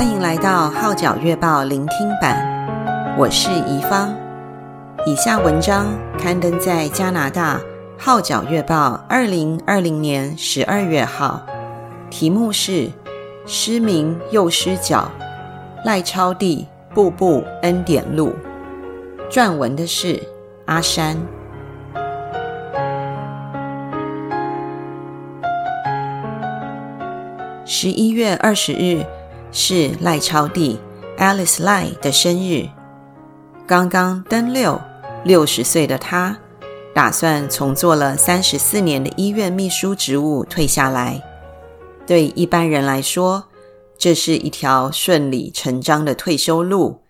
欢迎来到《号角月报》聆听版，我是怡芳。以下文章刊登在加拿大《号角月报》二零二零年十二月号，题目是《失明又失脚》，赖超第步步恩典路。撰文的是阿山。十一月二十日。是赖超弟 Alice Lai 的生日，刚刚登六，六十岁的他打算从做了三十四年的医院秘书职务退下来。对一般人来说，这是一条顺理成章的退休路，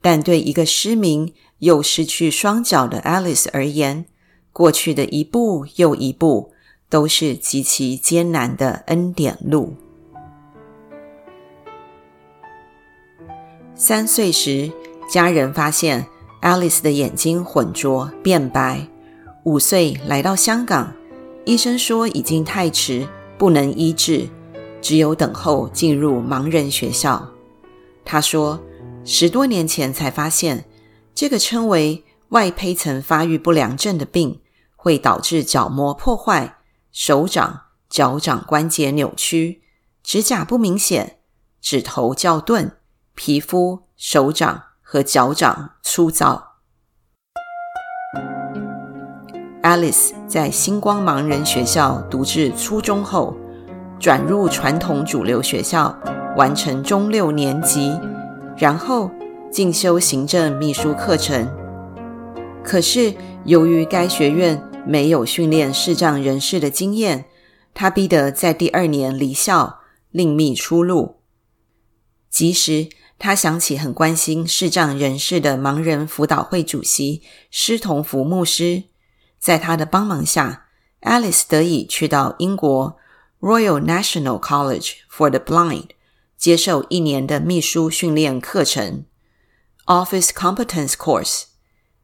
但对一个失明又失去双脚的 Alice 而言，过去的一步又一步都是极其艰难的恩典路。三岁时，家人发现 Alice 的眼睛浑浊变白。五岁来到香港，医生说已经太迟，不能医治，只有等候进入盲人学校。他说，十多年前才发现，这个称为外胚层发育不良症的病，会导致角膜破坏、手掌、脚掌关节扭曲、指甲不明显、指头较钝。皮肤、手掌和脚掌粗糙。Alice 在星光盲人学校读至初中后，转入传统主流学校，完成中六年级，然后进修行政秘书课程。可是，由于该学院没有训练视障人士的经验，他逼得在第二年离校，另觅出路。即使他想起很关心视障人士的盲人辅导会主席施同福牧师，在他的帮忙下，Alice 得以去到英国 Royal National College for the Blind 接受一年的秘书训练课程 （Office Competence Course），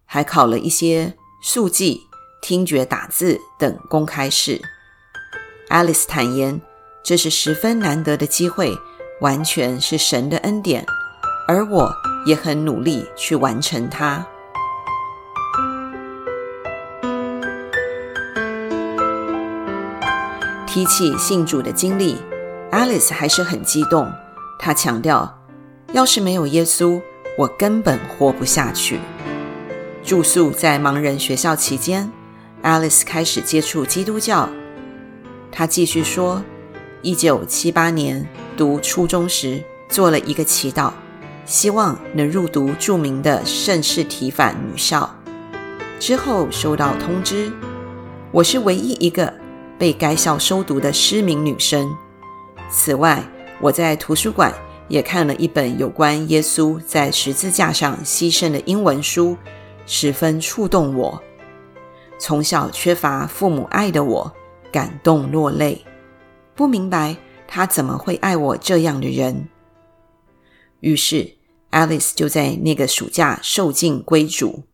还考了一些速记、听觉打字等公开试。Alice 坦言，这是十分难得的机会，完全是神的恩典。而我也很努力去完成它。提起信主的经历，Alice 还是很激动。她强调：“要是没有耶稣，我根本活不下去。”住宿在盲人学校期间，Alice 开始接触基督教。她继续说：“一九七八年读初中时，做了一个祈祷。”希望能入读著名的圣士提反女校。之后收到通知，我是唯一一个被该校收读的失明女生。此外，我在图书馆也看了一本有关耶稣在十字架上牺牲的英文书，十分触动我。从小缺乏父母爱的我，感动落泪，不明白他怎么会爱我这样的人。于是。Alice 就在那个暑假受尽归主，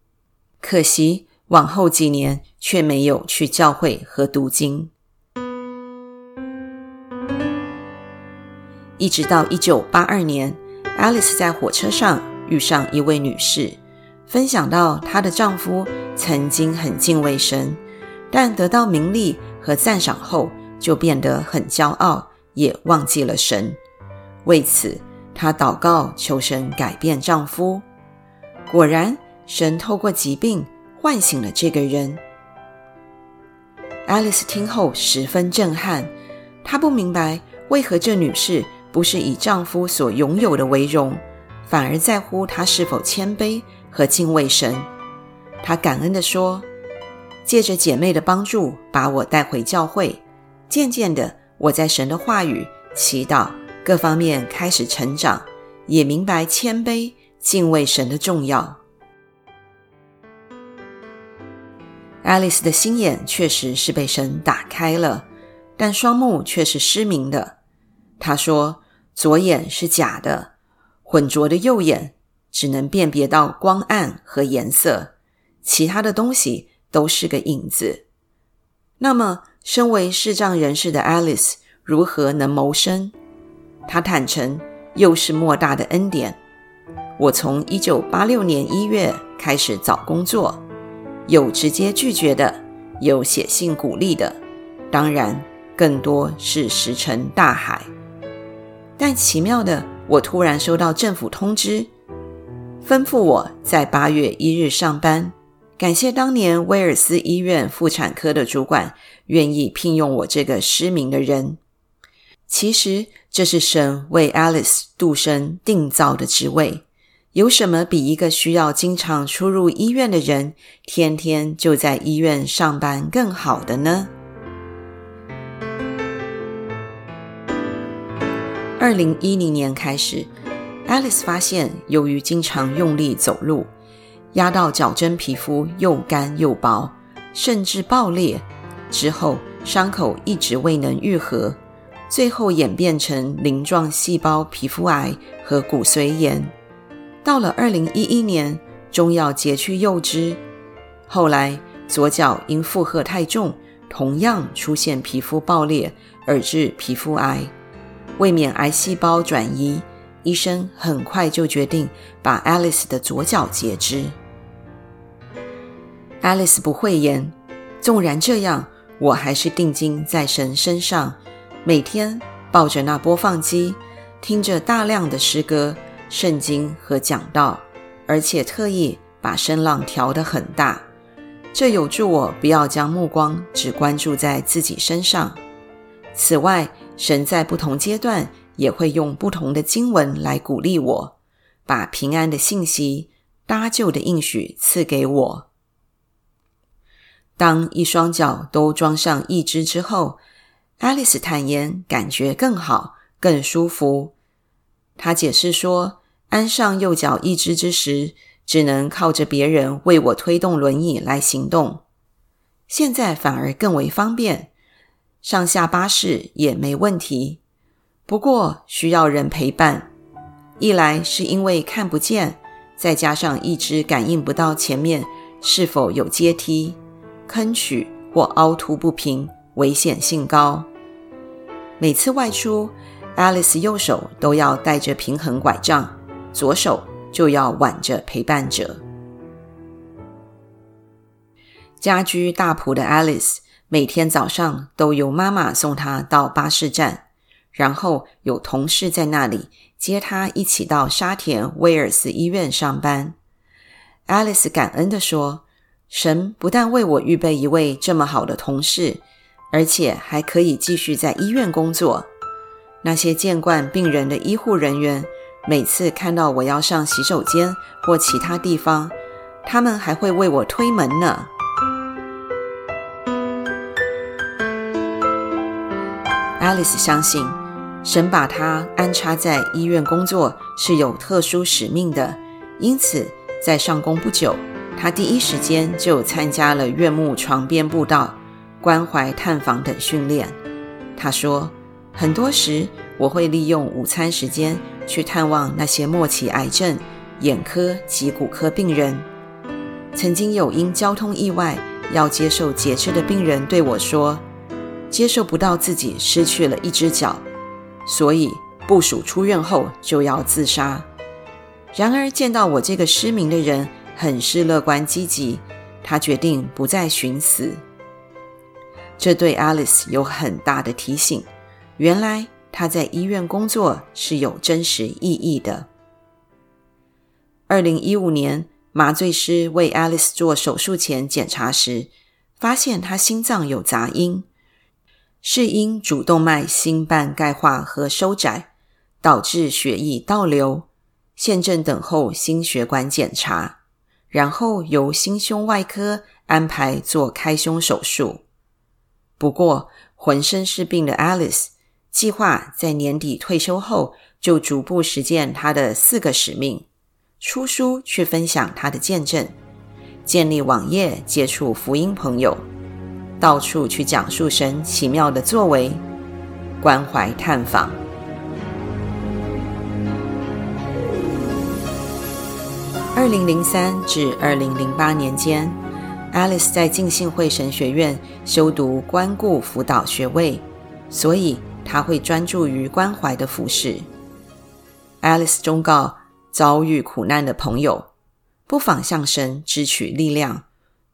可惜往后几年却没有去教会和读经。一直到一九八二年，Alice 在火车上遇上一位女士，分享到她的丈夫曾经很敬畏神，但得到名利和赞赏后就变得很骄傲，也忘记了神。为此，她祷告求神改变丈夫，果然神透过疾病唤醒了这个人。Alice 听后十分震撼，她不明白为何这女士不是以丈夫所拥有的为荣，反而在乎她是否谦卑和敬畏神。她感恩地说：“借着姐妹的帮助，把我带回教会。渐渐的，我在神的话语、祈祷。”各方面开始成长，也明白谦卑、敬畏神的重要。爱丽丝的心眼确实是被神打开了，但双目却是失明的。她说：“左眼是假的，浑浊的右眼只能辨别到光暗和颜色，其他的东西都是个影子。”那么，身为视障人士的爱丽丝如何能谋生？他坦诚，又是莫大的恩典。我从一九八六年一月开始找工作，有直接拒绝的，有写信鼓励的，当然更多是石沉大海。但奇妙的，我突然收到政府通知，吩咐我在八月一日上班。感谢当年威尔斯医院妇产科的主管愿意聘用我这个失明的人。其实这是神为 Alice 度身定造的职位。有什么比一个需要经常出入医院的人，天天就在医院上班更好的呢？二零一零年开始，Alice 发现，由于经常用力走路，压到脚跟皮肤又干又薄，甚至爆裂。之后伤口一直未能愈合，最后演变成鳞状细胞皮肤癌和骨髓炎。到了二零一一年，终要截去右肢。后来左脚因负荷太重，同样出现皮肤爆裂而致皮肤癌。为免癌细胞转移，医生很快就决定把 Alice 的左脚截肢。Alice 不讳言，纵然这样，我还是定睛在神身上，每天抱着那播放机，听着大量的诗歌、圣经和讲道，而且特意把声浪调得很大，这有助我不要将目光只关注在自己身上。此外，神在不同阶段也会用不同的经文来鼓励我，把平安的信息、搭救的应许赐给我。当一双脚都装上义肢之后，Alice 坦言感觉更好、更舒服。她解释说，安上右脚义肢之时，只能靠着别人为我推动轮椅来行动，现在反而更为方便，上下巴士也没问题。不过需要人陪伴，一来是因为看不见，再加上义肢感应不到前面是否有阶梯。坑渠或凹凸不平，危险性高。每次外出，Alice 右手都要带着平衡拐杖，左手就要挽着陪伴者。家居大埔的 Alice 每天早上都由妈妈送她到巴士站，然后有同事在那里接她一起到沙田威尔斯医院上班。Alice 感恩地说。神不但为我预备一位这么好的同事，而且还可以继续在医院工作。那些见惯病人的医护人员，每次看到我要上洗手间或其他地方，他们还会为我推门呢。Alice 相信，神把她安插在医院工作是有特殊使命的，因此在上工不久。他第一时间就参加了院牧床边布道、关怀探访等训练。他说：“很多时我会利用午餐时间去探望那些末期癌症、眼科及骨科病人。曾经有因交通意外要接受截肢的病人对我说，接受不到自己失去了一只脚，所以部署出院后就要自杀。然而见到我这个失明的人。”很是乐观积极，他决定不再寻死。这对 Alice 有很大的提醒。原来她在医院工作是有真实意义的。二零一五年，麻醉师为 Alice 做手术前检查时，发现她心脏有杂音，是因主动脉心瓣钙化和收窄，导致血液倒流，现正等候心血管检查。然后由心胸外科安排做开胸手术。不过，浑身是病的 Alice 计划在年底退休后，就逐步实践他的四个使命：出书去分享他的见证，建立网页接触福音朋友，到处去讲述神奇妙的作为，关怀探访。二零零三至二零零八年间，Alice 在浸信会神学院修读关顾辅导学位，所以她会专注于关怀的服饰。，Alice 忠告遭遇苦难的朋友，不妨向神支取力量，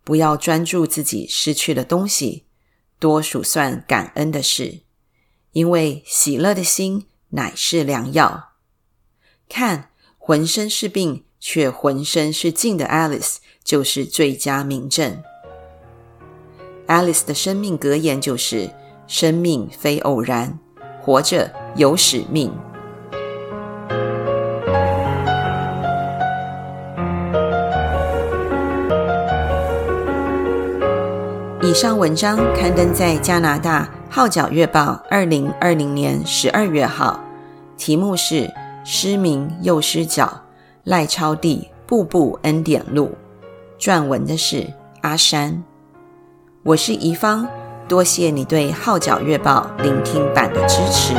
不要专注自己失去的东西，多数算感恩的事，因为喜乐的心乃是良药。看，浑身是病却浑身是劲的 Alice，就是最佳明证。Alice 的生命格言就是：生命非偶然，活着有使命。以上文章刊登在加拿大《号角月报》二零二零年十二月号，题目是《失明又失脚，赖超第步步恩典路》，撰文的是阿山。我是怡芳，多谢你对《号角月报》聆听版的支持。